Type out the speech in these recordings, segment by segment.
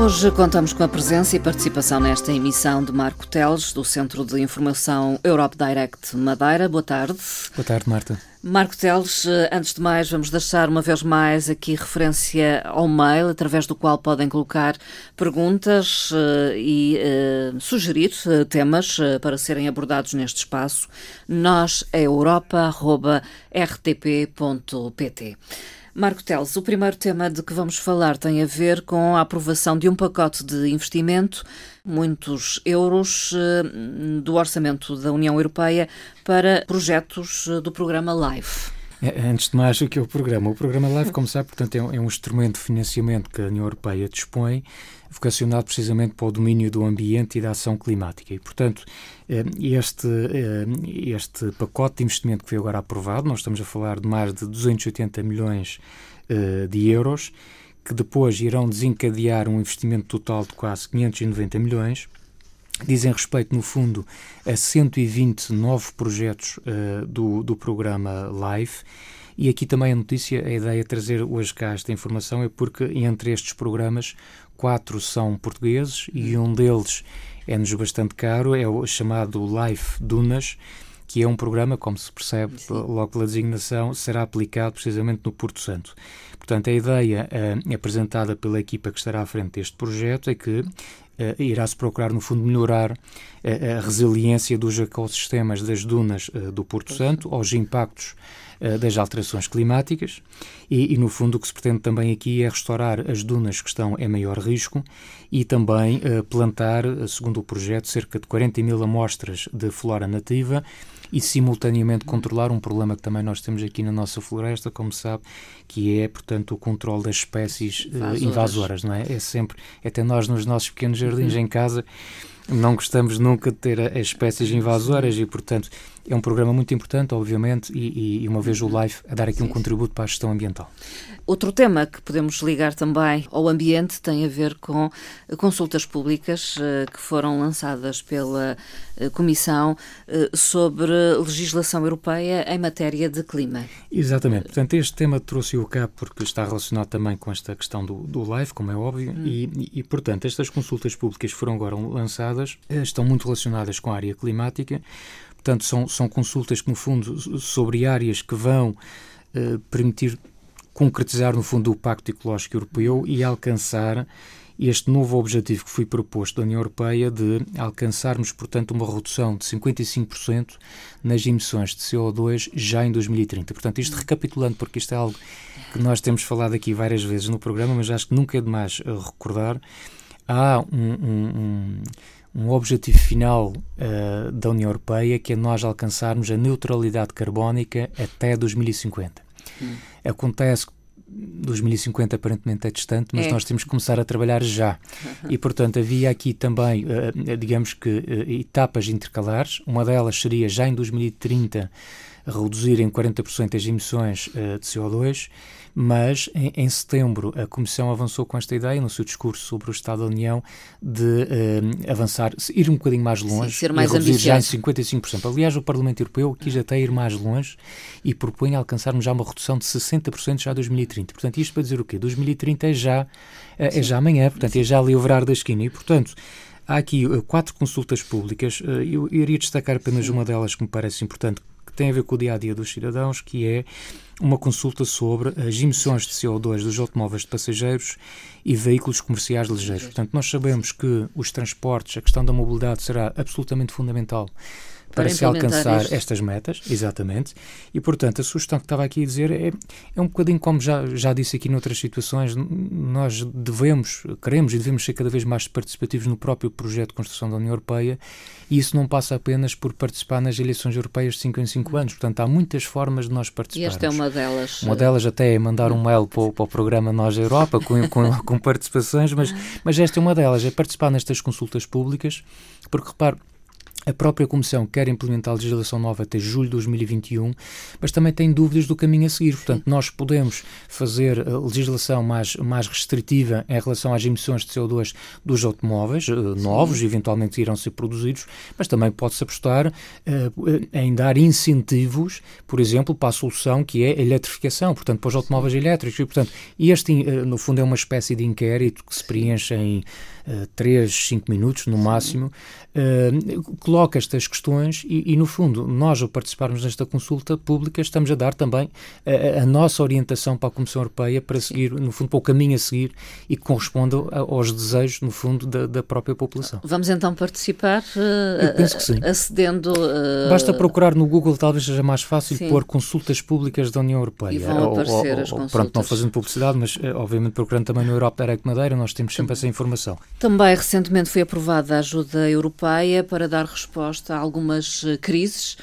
Hoje contamos com a presença e participação nesta emissão de Marco Teles, do Centro de Informação Europe Direct Madeira. Boa tarde. Boa tarde, Marta. Marco Teles, antes de mais, vamos deixar uma vez mais aqui referência ao mail, através do qual podem colocar perguntas uh, e uh, sugerir uh, temas para serem abordados neste espaço. Nós é europa.rtp.pt. Marco Teles, o primeiro tema de que vamos falar tem a ver com a aprovação de um pacote de investimento, muitos euros eh, do orçamento da União Europeia para projetos eh, do programa LIFE. É, antes de mais, o que é o programa? O programa LIFE, como sabe, portanto, é um, é um instrumento de financiamento que a União Europeia dispõe vocacionado precisamente para o domínio do ambiente e da ação climática. E, portanto, eh, este, eh, este pacote de investimento que foi agora aprovado, nós estamos a falar de mais de 280 milhões eh, de euros, que depois irão desencadear um investimento total de quase 590 milhões, dizem respeito, no fundo, a 120 novos projetos do, do programa LIFE. E aqui também a notícia, a ideia de trazer hoje cá esta informação é porque entre estes programas quatro são portugueses e um deles é-nos bastante caro, é o chamado Life Dunas, que é um programa, como se percebe Sim. logo pela designação, será aplicado precisamente no Porto Santo. Portanto, a ideia uh, apresentada pela equipa que estará à frente deste projeto é que uh, irá-se procurar, no fundo, melhorar uh, a resiliência dos ecossistemas das dunas do Porto Santo aos impactos das alterações climáticas e, e, no fundo, o que se pretende também aqui é restaurar as dunas que estão em maior risco e também plantar, segundo o projeto, cerca de 40 mil amostras de flora nativa e simultaneamente controlar um problema que também nós temos aqui na nossa floresta, como sabe, que é, portanto, o controle das espécies invasoras, uh, invasoras não é? É sempre, até nós nos nossos pequenos jardins uhum. em casa, não gostamos nunca de ter as espécies invasoras e, portanto, é um programa muito importante, obviamente, e, e uma vez o LIFE a dar aqui um contributo para a gestão ambiental. Outro tema que podemos ligar também ao ambiente tem a ver com consultas públicas eh, que foram lançadas pela eh, Comissão eh, sobre legislação europeia em matéria de clima. Exatamente. Portanto, este tema trouxe-o cá porque está relacionado também com esta questão do, do LIFE, como é óbvio, hum. e, e, portanto, estas consultas públicas foram agora lançadas, estão muito relacionadas com a área climática, Portanto, são, são consultas que, no fundo, sobre áreas que vão uh, permitir concretizar, no fundo, o Pacto Ecológico Europeu e alcançar este novo objetivo que foi proposto da União Europeia de alcançarmos, portanto, uma redução de 55% nas emissões de CO2 já em 2030. Portanto, isto recapitulando, porque isto é algo que nós temos falado aqui várias vezes no programa, mas acho que nunca é demais uh, recordar, há um, um, um um objetivo final uh, da União Europeia que é nós alcançarmos a neutralidade carbónica até 2050. Hum. Acontece que 2050 aparentemente é distante, mas é. nós temos que começar a trabalhar já. E, portanto, havia aqui também, uh, digamos que, uh, etapas intercalares. Uma delas seria já em 2030 reduzir em 40% as emissões de CO2 mas em, em, setembro a Comissão avançou com esta ideia no seu discurso sobre o Estado da União de uh, avançar, ir um bocadinho mais longe, Sim, ser mais e reduzir ambicioso. já em 55%. Aliás, o Parlamento Europeu quis até ir mais longe e propõe alcançarmos já uma redução de 60% já em 2030. Portanto, isto para dizer o quê? 2030 é já, é, é já amanhã, portanto, é já ali o da esquina e, portanto, Há aqui uh, quatro consultas públicas. Uh, eu iria destacar apenas uma delas que me parece importante, tem a ver com o dia a dia dos cidadãos, que é uma consulta sobre as emissões de CO2 dos automóveis de passageiros e veículos comerciais ligeiros. Portanto, nós sabemos que os transportes, a questão da mobilidade será absolutamente fundamental para, para se alcançar isto. estas metas, exatamente. E, portanto, a sugestão que estava aqui a dizer é, é um bocadinho como já, já disse aqui noutras situações, nós devemos, queremos e devemos ser cada vez mais participativos no próprio projeto de construção da União Europeia e isso não passa apenas por participar nas eleições europeias de 5 em 5 anos. Portanto, há muitas formas de nós participarmos. E esta é uma delas. Uma delas até é mandar um mail para o, para o programa Nós Europa com, com, com participações, mas, mas esta é uma delas, é participar nestas consultas públicas, porque repare, A própria Comissão quer implementar a legislação nova até julho de 2021, mas também tem dúvidas do caminho a seguir. Portanto, nós podemos fazer a legislação mais, mais restritiva em relação às emissões de CO2 dos automóveis uh, novos, eventualmente irão ser produzidos, mas também pode-se apostar uh, em dar incentivos, por exemplo, para a solução que é a eletrificação, portanto, para os automóveis elétricos. E, portanto, este, uh, no fundo, é uma espécie de inquérito que se preenche em 3, 5 minutos, no máximo, coloca estas questões e, e, no fundo, nós, ao participarmos nesta consulta pública, estamos a dar também a, a nossa orientação para a Comissão Europeia para seguir, no fundo, para o caminho a seguir e que corresponda aos desejos, no fundo, da, da própria população. Vamos então participar uh, Eu penso que sim. acedendo. Uh, Basta procurar no Google, talvez seja mais fácil sim. pôr consultas públicas da União Europeia. E vão aparecer ou, ou, as consultas. Pronto, não fazendo publicidade, mas eh, obviamente procurando também no Europe Direct Madeira, nós temos sempre essa informação. Também recentemente foi aprovada a ajuda europeia para dar resposta a algumas eh, crises.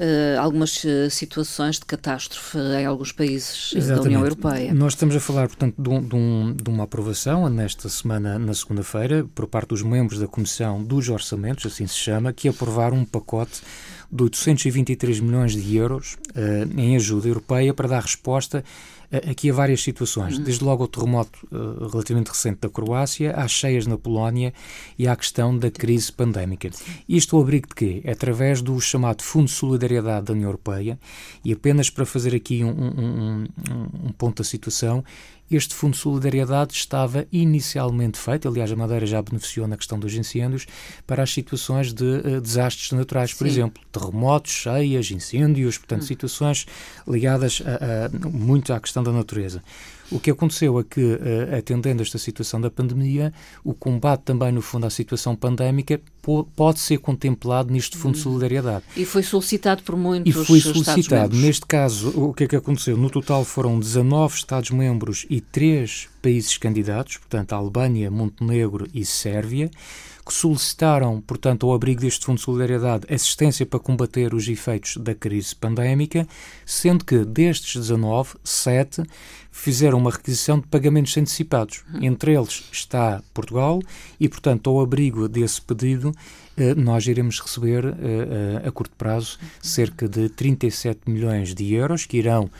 Uh, algumas uh, situações de catástrofe em alguns países Exatamente. da União Europeia. Nós estamos a falar, portanto, de, de, um, de uma aprovação nesta semana, na segunda-feira, por parte dos membros da Comissão dos Orçamentos, assim se chama, que aprovaram um pacote de 823 milhões de euros uh, em ajuda europeia para dar resposta aqui a várias situações, uhum. desde logo ao terremoto uh, relativamente recente da Croácia, às cheias na Polónia e à questão da crise pandémica. Isto ao abrigo de quê? Através do chamado Fundo de Solidariedade da União Europeia e apenas para fazer aqui um, um, um, um ponto da situação, este Fundo de Solidariedade estava inicialmente feito, aliás, a Madeira já beneficiou na questão dos incêndios, para as situações de uh, desastres naturais, por Sim. exemplo, terremotos, cheias, incêndios, portanto, hum. situações ligadas a, a, muito à questão da natureza. O que aconteceu é que, eh, atendendo esta situação da pandemia, o combate também, no fundo, à situação pandémica pode ser contemplado neste Fundo de Solidariedade. E foi solicitado por muitos E foi solicitado. Neste caso, o que é que aconteceu? No total foram 19 Estados-membros e 3 países candidatos, portanto, Albânia, Montenegro e Sérvia que solicitaram, portanto, ao abrigo deste Fundo de Solidariedade, assistência para combater os efeitos da crise pandémica, sendo que destes 19, 7 fizeram uma requisição de pagamentos antecipados. Entre eles está Portugal e, portanto, ao abrigo desse pedido, eh, nós iremos receber eh, eh, a curto prazo cerca de 37 milhões de euros que irão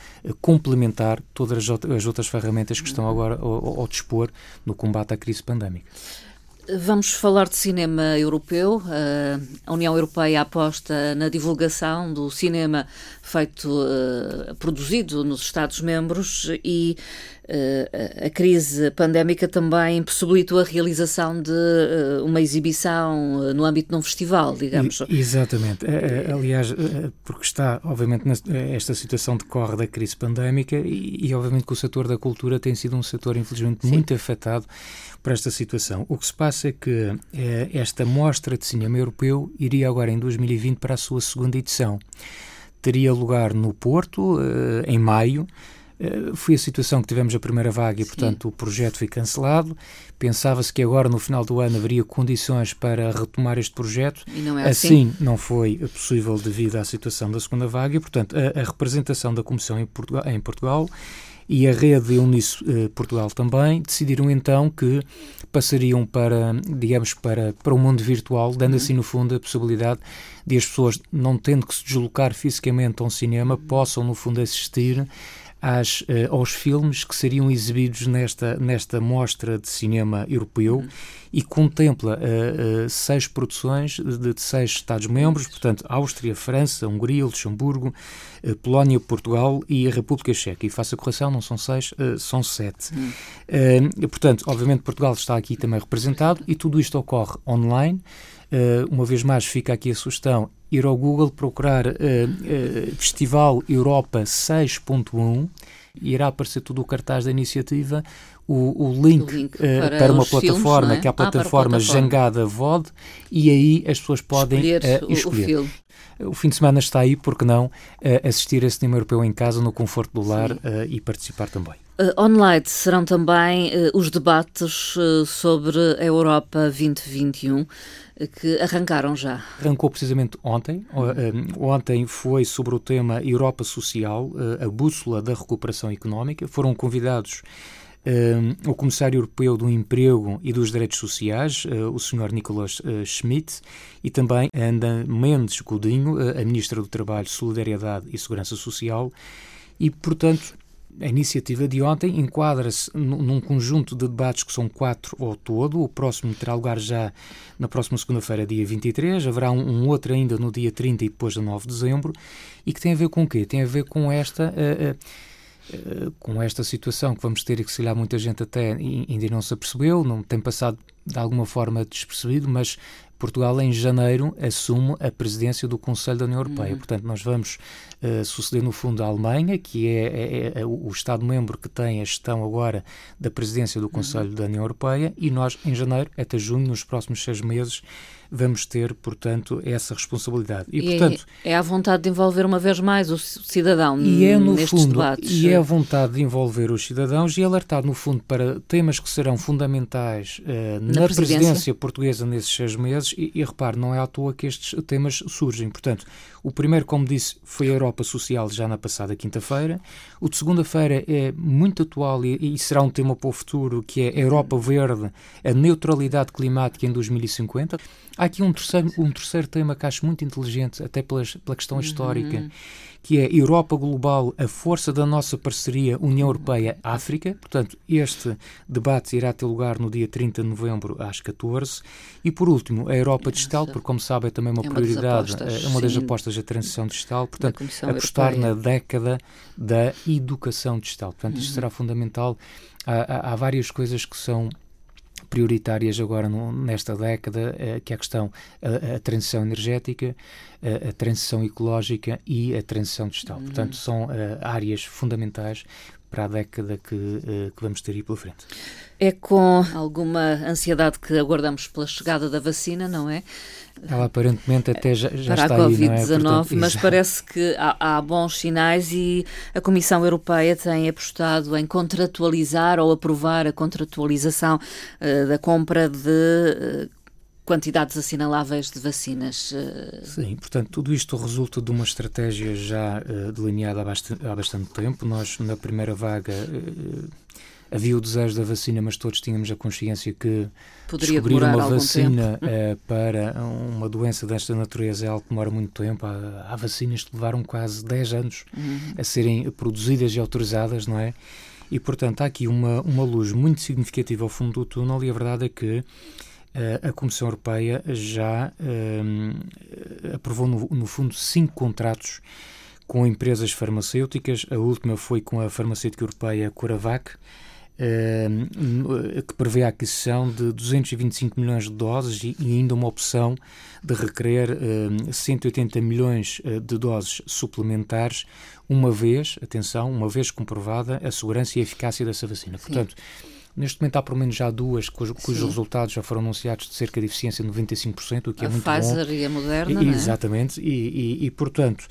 complementar todas as outras ferramentas que estão agora ao, ao dispor no combate à crise pandémica. Vamos falar de cinema europeu. A União Europeia aposta na divulgação do cinema feito, uh, produzido nos Estados-membros e a crise pandémica também possibilitou a realização de uh, uma exibição no âmbito de um festival, digamos. Exatamente. Aliás, porque está, obviamente, esta situação decorre da crise pandémica e, e, obviamente, que o setor da cultura tem sido um setor, infelizmente, Sim. muito afetado por esta situação. O que se passa é que esta mostra de cinema europeu iria agora em 2020 para a sua segunda edição teria lugar no Porto, eh, em maio. Uh, foi a situação que tivemos a primeira vaga e, Sim. portanto, o projeto foi cancelado. Pensava-se que agora, no final do ano, haveria condições para retomar este projeto. E não é assim? assim não foi possível devido à situação da segunda vaga e, portanto, a, a representação da Comissão em Portugal, em Portugal e a rede Unice eh, Portugal também decidiram então que passariam para, digamos, para, para o mundo virtual, dando assim no fundo a possibilidade de as pessoas, não tendo que se deslocar fisicamente a um cinema, possam no fundo assistir às, uh, aos filmes que seriam exibidos nesta, nesta mostra de cinema europeu uhum. e contempla uh, uh, seis produções de, de seis Estados-membros, portanto, Áustria, França, Hungria, Luxemburgo, Polónia, Portugal e a República Checa. E faço a correção, não são seis, são sete. Uhum. portanto, obviamente, Portugal está aqui também representado e tudo isto ocorre online. Uh, uma vez mais, fica aqui a sugestão: ir ao Google, procurar uh, uh, Festival Europa 6.1 e irá aparecer todo o cartaz da iniciativa, o, o, link, o link para, para, uma plataforma, filmes, é? que é a plataforma, ah, Jangada VOD, e aí as pessoas podem escolher. Uh, escolher. O, o, fim de semana está aí, porque não uh, assistir a cinema europeu em casa, no conforto do lar uh, e participar também. Uh, online serão também os debates sobre a Europa 2021 que arrancaram já. Arrancou precisamente ontem. Uhum. Ontem foi sobre o tema Europa Social, a bússola da recuperação económica. Foram convidados o Comissário Europeu do Emprego e dos Direitos Sociais, o Sr. Nicolas Schmidt, e também Ana Mendes Godinho, a Ministra do Trabalho, Solidariedade e Segurança Social, e, portanto, a iniciativa de ontem enquadra-se num conjunto de debates que são quatro ao todo. O próximo terá lugar já na próxima segunda-feira, dia 23. Haverá um, outro ainda no dia 30 e depois de 9 de dezembro. E que tem a ver com o quê? Tem a ver com esta. Uh, uh, com esta situação que vamos ter e que se calhar muita gente até ainda não se apercebeu, não tem passado de alguma forma despercebido, mas Portugal, em janeiro, assume a presidência do Conselho da União Europeia. Uhum. Portanto, nós vamos uh, suceder, no fundo, a Alemanha, que é, é, é, o Estado-membro que tem a gestão agora da presidência do uhum. Conselho uhum. da União Europeia, e nós, em janeiro, até junho, nos próximos seis meses, vamos ter, portanto, essa responsabilidade. E, e portanto, é, é a vontade de envolver uma vez mais o cidadão e é, no nestes fundo, debates. E é a vontade de envolver os cidadãos e alertar, no fundo, para temas que serão fundamentais uh, na, na presidência. presidência. portuguesa nesses seis meses. E, e repare, não é à toa que estes temas surgem. Portanto, o primeiro, como disse, foi a Europa Social já na passada quinta-feira. O de segunda-feira é muito atual e, e, será um tema para o futuro, que é a Europa Verde, a neutralidade climática em 2050. Há aqui um terceiro, um terceiro tema que acho muito inteligente, até pelas, pela questão uhum. histórica, que é Europa Global, a força da nossa parceria União Europeia-África. Portanto, este debate irá ter lugar no dia 30 de novembro às 14. E, por último, a Europa Digital, porque, como sabe, é também uma, é uma prioridade, é uma das apostas da transição digital. Portanto, apostar Europeia. na década da educação digital. Portanto, isto uhum. será fundamental. Há, há, há várias coisas que são prioritárias agora nesta década, eh, que é a questão a, a transição energética, a, a, transição ecológica e a transição digital. Uhum. Portanto, são uh, áreas fundamentais para a década que, que vamos ter aí pela frente. É com alguma ansiedade que aguardamos pela chegada da vacina, não é? Ela aparentemente até já, já para está a Covid-19, é? mas parece que há, há, bons sinais e a Comissão Europeia tem apostado em contratualizar ou aprovar a contratualização uh, da compra de uh, quantidades assinaláveis de vacinas. Uh... Sim, portanto, tudo isto resulta de uma estratégia já delineada há bastante, há bastante tempo. Nós, na primeira vaga, havia o desejo da vacina, mas todos tínhamos a consciência que Poderia descobrir uma vacina uh, para uma doença desta natureza é algo que demora muito tempo. Há, há vacinas que levaram quase 10 anos uhum. a serem produzidas e autorizadas, não é? E, portanto, há aqui uma, uma luz muito significativa ao fundo do túnel e a verdade é que uh, a Comissão Europeia já uh, aprovou, no, no fundo, cinco contratos com empresas farmacêuticas. A última foi com a farmacêutica europeia Coravac, que prevê a aquisição de 225 milhões de doses e ainda uma opção de requerer 180 milhões eh, de doses suplementares, uma vez, atenção, uma vez comprovada a segurança e a eficácia dessa vacina. Sim. Portanto, Neste momento há pelo menos já duas cujos, cujos resultados já foram anunciados de cerca de eficiência de 95%, o que é a muito Pfizer bom. e a Moderna, e, Exatamente, e, e, e, portanto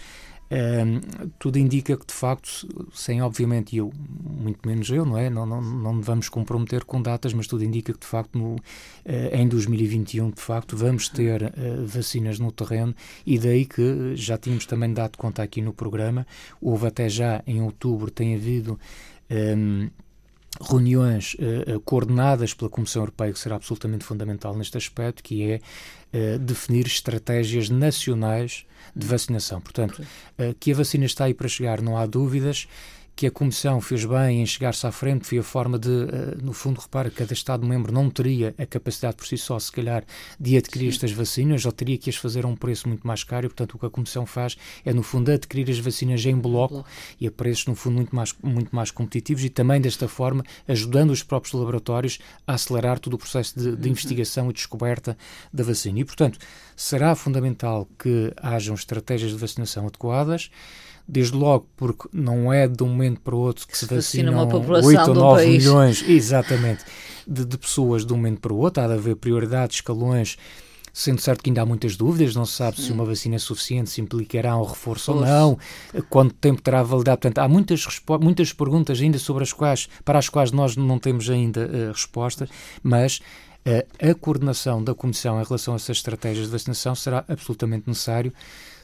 tudo indica que, de facto, sem obviamente eu, muito menos eu, não é? Não, não, não vamos comprometer com datas, mas tudo indica que, de facto, no, uh, em 2021, de facto, vamos ter uh, vacinas no terreno e daí que já tínhamos também dado conta aqui no programa. Houve até já em outubro, tem havido. Um, reuniões uh, coordenadas pela Comissão Europeia, que será absolutamente fundamental neste aspecto, que é uh, definir estratégias nacionais de vacinação. Portanto, uh, que a vacina está aí para chegar, não há dúvidas que a Comissão fez bem em chegar-se à frente foi a forma de, uh, no fundo, repara, cada Estado-membro não teria a capacidade por si só, se calhar, de adquirir Sim. estas vacinas, ou teria que as fazer a um preço muito mais caro, e, portanto, o que a Comissão faz é, no fundo, adquirir as vacinas em bloco, bloco. e a preços, no fundo, muito mais, muito mais competitivos e também, desta forma, ajudando os próprios laboratórios a acelerar todo o processo de, de uhum. investigação e descoberta da vacina. E, portanto, será fundamental que hajam estratégias de vacinação adequadas, desde logo porque não é de um momento para o outro que, que se vacinam 8 ou 9 milhões exatamente, de, de, pessoas de um momento para o outro. Há de haver prioridades, escalões, sendo certo que ainda há muitas dúvidas, não se sabe se uma vacina é suficiente, se implicará um reforço ou não, quanto tempo terá validade. Portanto, há muitas, muitas perguntas ainda sobre as quais, para as quais nós não temos ainda uh, resposta, mas uh, a coordenação da Comissão em relação a essas estratégias de vacinação será absolutamente necessário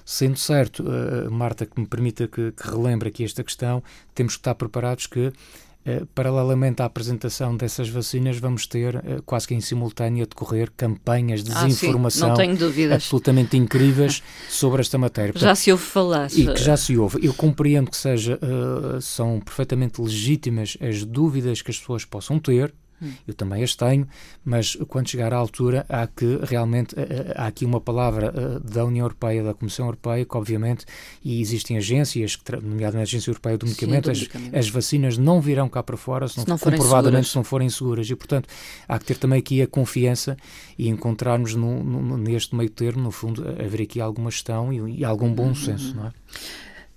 Sendo certo, uh, Marta, que me permita que, que relembre aqui esta questão, temos que estar preparados que uh, paralelamente à apresentação dessas vacinas, vamos ter uh, quase que em simultâneo a decorrer campanhas de desinformação ah, absolutamente incríveis sobre esta matéria. Portanto, já se ouve falar. E que já se ouve. Eu compreendo que seja, são perfeitamente legítimas as dúvidas que as pessoas possam ter, eu também as tenho, mas quando chegar à altura há que realmente eh, eh, há aqui uma palavra eh, da União Europeia, da Comissão Europeia, que obviamente, e existem agências, nomeadamente a Agência Europeia do Medicamento, Sim, do medicamento. As, as, vacinas não virão cá para fora se, não, se não comprovadamente se não forem seguras. E, portanto, há que ter também aqui a confiança e encontrarmos no, no, neste meio termo, no fundo, haver aqui alguma gestão e, e algum bom uhum. senso, não é?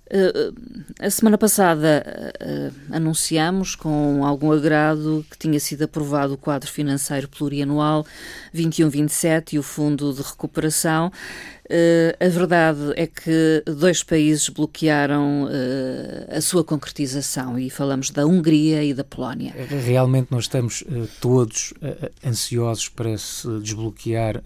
Uh, a semana passada uh, anunciamos com algum agrado que tinha sido aprovado o quadro financeiro plurianual 21-27 e o Fundo de Recuperação. A verdade é que dois países bloquearam a sua concretização e falamos da Hungria e da Polónia. Realmente nós estamos todos ansiosos para se desbloquear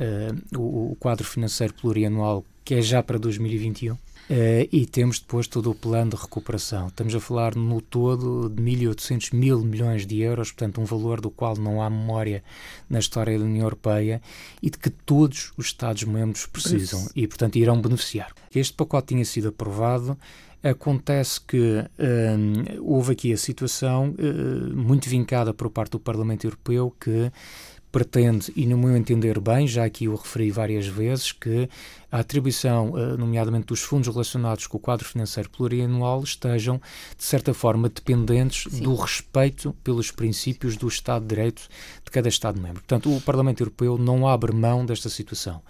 o quadro financeiro plurianual que é já para 2021. Uh, e temos depois todo o plano de recuperação. Estamos a falar no todo de 1.800 mil milhões de euros, portanto, um valor do qual não há memória na história da União Europeia e de que todos os Estados-membros precisam e, portanto, irão beneficiar. Este pacote tinha sido aprovado. Acontece que uh, houve aqui a situação uh, muito vincada por parte do Parlamento Europeu que pretende, e no meu entender bem, já aqui o referi várias vezes, que a atribuição, eh, nomeadamente dos fundos relacionados com o quadro financeiro plurianual, estejam, de certa forma, dependentes Sim. do respeito pelos princípios do Estado de Direito de cada Estado-membro. Portanto, o Parlamento Europeu não abre mão desta situação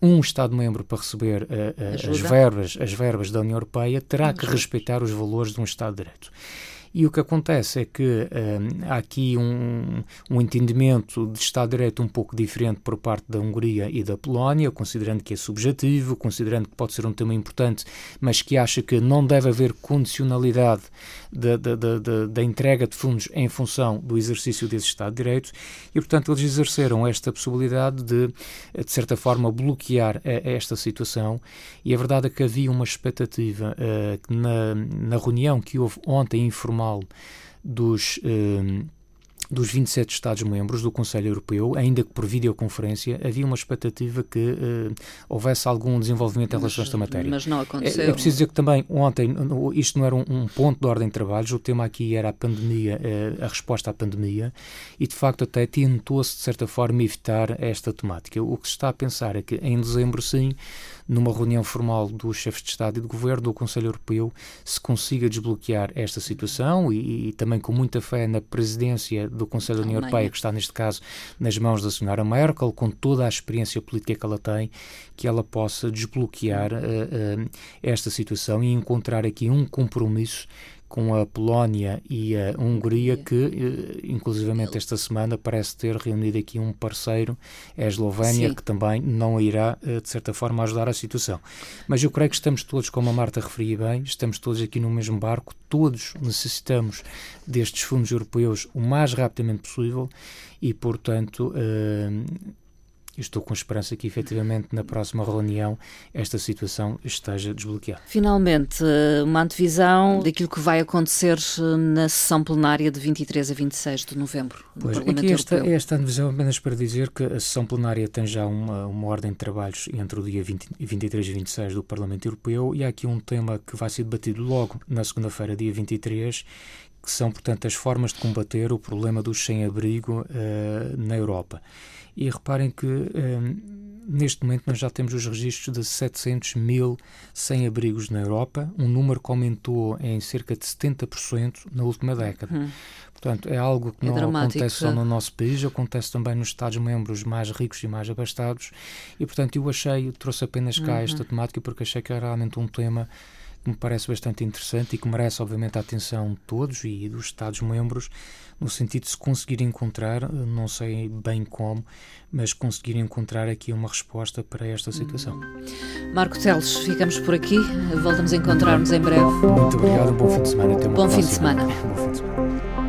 um Estado-membro para receber uh, uh, as, verbas, as verbas da União Europeia terá que respeitar os valores de um Estado de Direito. E o que acontece é que um, há aqui um, um entendimento de Estado de Direito um pouco diferente por parte da Hungria e da Polónia, considerando que é subjetivo, considerando que pode ser um tema importante, mas que acha que não deve haver condicionalidade da, da, da, da entrega de fundos em função do exercício desse Estado de Direito, e portanto eles exerceram esta possibilidade de, de certa forma, bloquear esta situação. E a verdade é que havia uma expectativa uh, na, na reunião que houve ontem informal formal dos. Eh, dos 27 Estados-membros do Conselho Europeu, ainda que por videoconferência, havia uma expectativa que uh, houvesse algum desenvolvimento em relação a esta matéria. Mas não aconteceu. É, é preciso dizer que também ontem isto não era um, um, ponto de ordem de trabalhos, o tema aqui era a pandemia, uh, a resposta à pandemia, e de facto até tentou-se de certa forma evitar esta temática. O que se está a pensar é que em dezembro, sim, numa reunião formal dos chefes de Estado e de Governo do Conselho Europeu, se consiga desbloquear esta situação e, e também com muita fé na presidência do Conselho da União Europeia, que está neste caso nas mãos da senhora Merkel, com toda a experiência política que ela tem, que ela possa desbloquear uh, uh, esta situação e encontrar aqui um compromisso com a Polónia e a Hungria, que eh, inclusivamente esta semana parece ter reunido aqui um parceiro, é a Eslovénia, Sim. que também não irá, eh, de certa forma, ajudar a situação. Mas eu creio que estamos todos, como a Marta referia bem, estamos todos aqui no mesmo barco, todos necessitamos destes fundos europeus o mais rapidamente possível e, portanto, uh, estou com esperança que efetivamente na próxima reunião esta situação esteja desbloqueada. Finalmente, uma antevisão daquilo que vai acontecer na sessão plenária de 23 a 26 de novembro do pois, Parlamento aqui esta, Europeu. esta antevisão apenas para dizer que a sessão plenária tem já uma, uma ordem de trabalhos entre o dia 20, 23 e 26 do Parlamento Europeu e há aqui um tema que vai ser debatido logo na segunda-feira, dia 23, que são, portanto, as formas de combater o problema do sem-abrigo uh, na Europa. E reparem que um, neste momento nós já temos os registros de 700 mil sem-abrigos na Europa, um número que aumentou em cerca de 70% na última década. Hum. Portanto, é algo que é não dramático. acontece só no nosso país, acontece também nos Estados-membros mais ricos e mais abastados. E, portanto, eu achei, trouxe apenas cá uhum. esta temática porque achei que era realmente um tema que me parece bastante interessante e que merece, obviamente, a atenção de todos e dos Estados-membros, no sentido de se conseguir encontrar, não sei bem como, mas conseguir encontrar aqui uma resposta para esta situação. Marco Teles, ficamos por aqui. Voltamos a encontrar-nos em breve. Muito obrigado, bom fim de semana. Até uma bom próxima. fim de semana. Bom fim de semana.